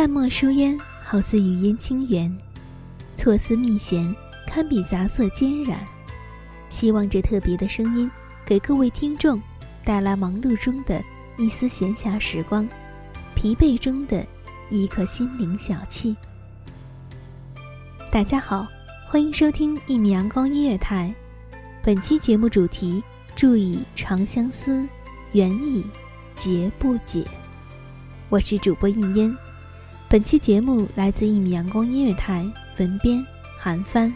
淡墨疏烟，好似语音清源；错丝密弦，堪比杂色兼染。希望这特别的声音，给各位听众带来忙碌中的一丝闲暇时光，疲惫中的一颗心灵小憩。大家好，欢迎收听一米阳光音乐台。本期节目主题：注以长相思，缘已结不解。我是主播应烟。本期节目来自一米阳光音乐台，文编韩帆。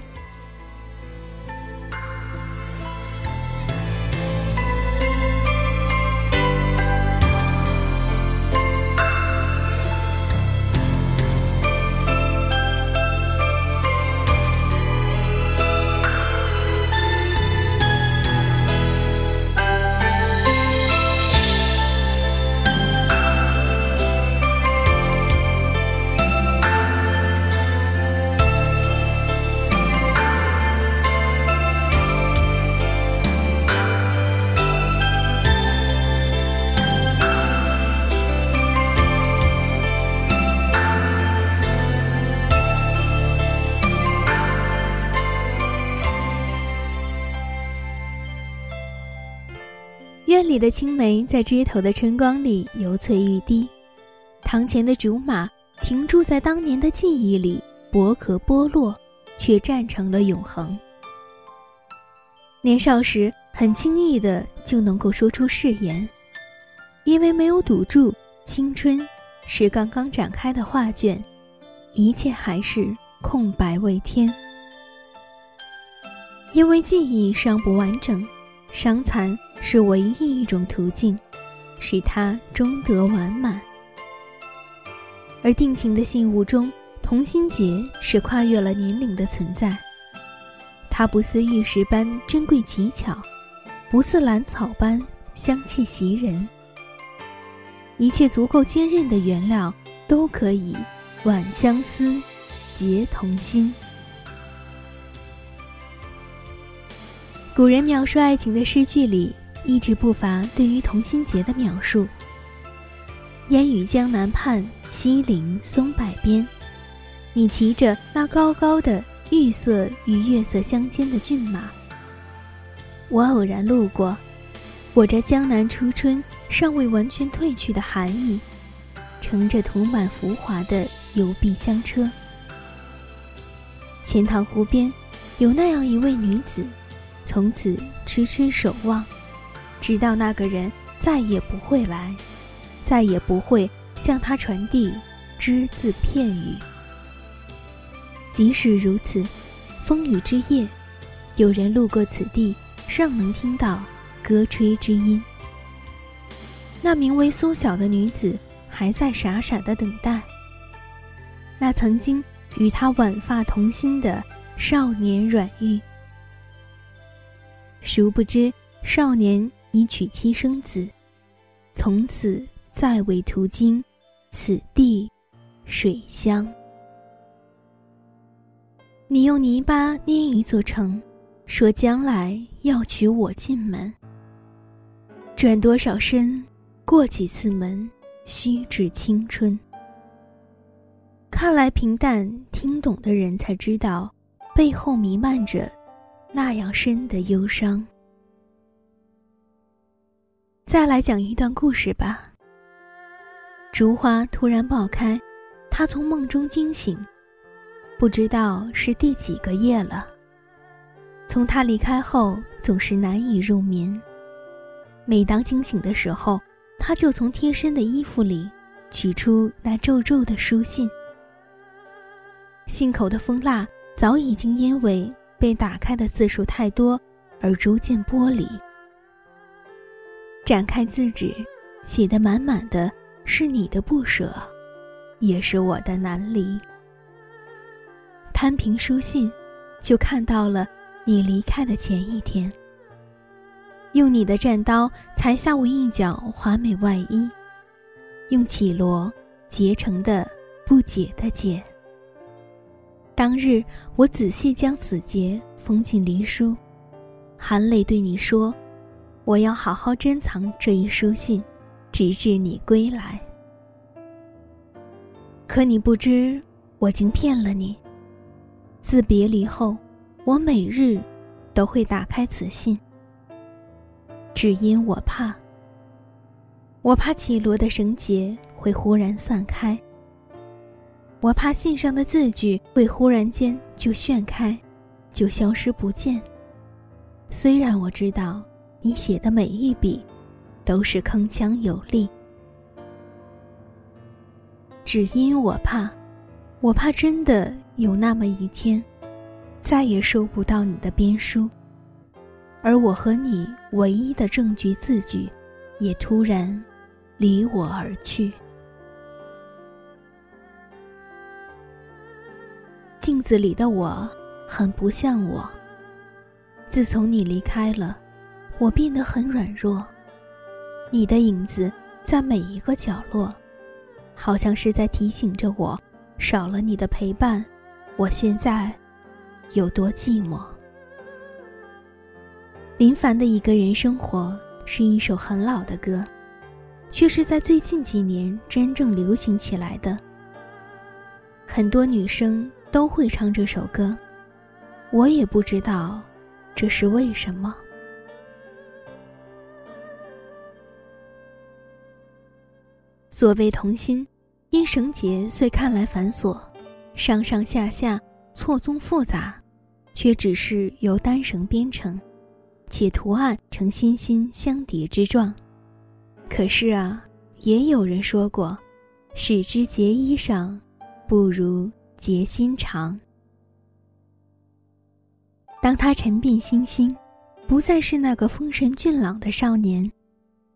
里的青梅在枝头的春光里油翠欲滴，堂前的竹马停驻在当年的记忆里，薄壳剥落，却站成了永恒。年少时很轻易的就能够说出誓言，因为没有堵住青春是刚刚展开的画卷，一切还是空白未填。因为记忆尚不完整。伤残是唯一一种途径，使它终得完满。而定情的信物中，同心结是跨越了年龄的存在。它不似玉石般珍贵奇巧，不似兰草般香气袭人。一切足够坚韧的原料，都可以挽相思，结同心。古人描述爱情的诗句里，一直不乏对于同心结的描述。烟雨江南畔，西岭松柏边，你骑着那高高的玉色与月色相间的骏马。我偶然路过，我这江南初春尚未完全褪去的寒意，乘着涂满浮华的油壁香车。钱塘湖边，有那样一位女子。从此痴痴守望，直到那个人再也不会来，再也不会向他传递只字片语。即使如此，风雨之夜，有人路过此地，尚能听到歌吹之音。那名为苏晓的女子还在傻傻的等待。那曾经与她挽发同心的少年阮玉，殊不知少年你娶妻生子，从此再未途经此地水乡。你用泥巴捏一座城，说将来要娶我进门，转多少身？过几次门，虚掷青春。看来平淡听懂的人才知道，背后弥漫着那样深的忧伤。再来讲一段故事吧。烛花突然爆开，他从梦中惊醒，不知道是第几个夜了。从他离开后，总是难以入眠。每当惊醒的时候，他就从贴身的衣服里取出那皱皱的书信，信口的封蜡早已经因为被打开的次数太多而逐渐剥离。展开字纸，写的满满的是你的不舍，也是我的难离。摊平书信，就看到了你离开的前一天。用你的战刀裁下我一角华美外衣，用绮罗结成的不解的结。当日我仔细将此结缝进离书，含泪对你说：“我要好好珍藏这一书信，直至你归来。”可你不知，我竟骗了你。自别离后，我每日都会打开此信。只因我怕，我怕绮罗的绳结会忽然散开，我怕信上的字句会忽然间就炫开，就消失不见。虽然我知道你写的每一笔都是铿锵有力，只因我怕，我怕真的有那么一天，再也收不到你的编书。而我和你唯一的证据字句，也突然离我而去。镜子里的我很不像我。自从你离开了，我变得很软弱。你的影子在每一个角落，好像是在提醒着我：少了你的陪伴，我现在有多寂寞。林凡的一个人生活是一首很老的歌，却是在最近几年真正流行起来的。很多女生都会唱这首歌，我也不知道这是为什么。所谓同心，因绳结虽看来繁琐，上上下下错综复杂，却只是由单绳编成。且图案呈心心相叠之状，可是啊，也有人说过，使之结衣裳，不如结心肠。当他沉遍心心，不再是那个风神俊朗的少年，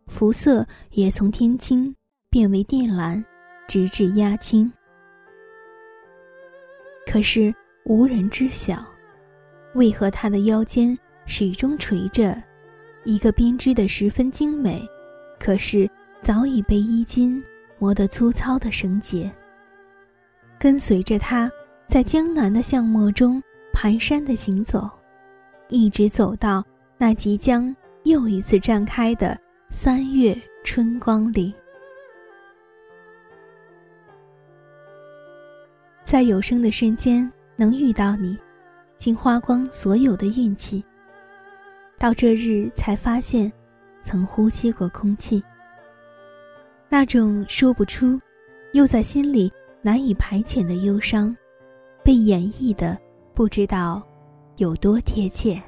肤色也从天青变为靛蓝，直至压青。可是无人知晓，为何他的腰间。始终垂着一个编织的十分精美，可是早已被衣襟磨得粗糙的绳结。跟随着他，在江南的巷陌中蹒跚的行走，一直走到那即将又一次绽开的三月春光里。在有生的瞬间能遇到你，竟花光所有的运气。到这日才发现，曾呼吸过空气。那种说不出，又在心里难以排遣的忧伤，被演绎的不知道有多贴切。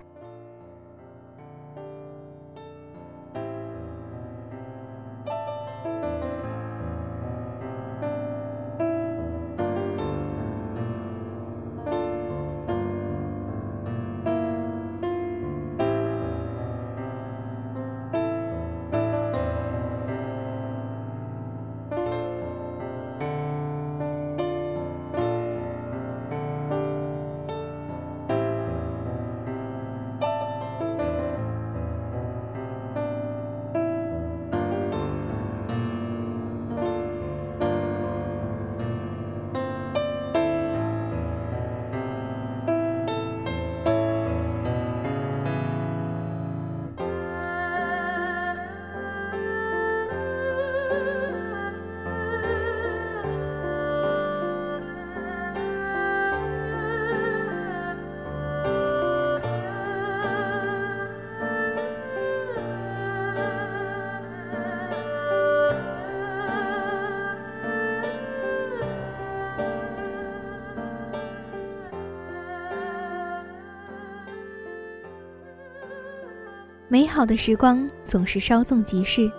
美好的时光总是稍纵即逝，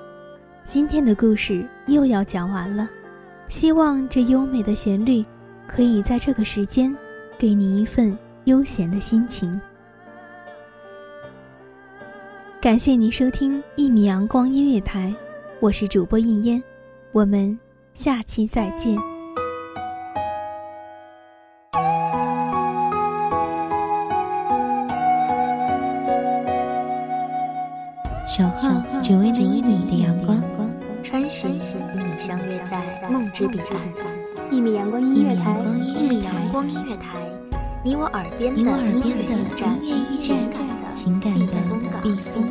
今天的故事又要讲完了。希望这优美的旋律，可以在这个时间，给你一份悠闲的心情。感谢您收听一米阳光音乐台，我是主播应烟，我们下期再见。守候只为那一米的阳光，穿行与你相约在梦之彼岸。一米阳光音乐台，一米阳光音乐台，你我耳边的音乐驿站，情感的情感的避风港。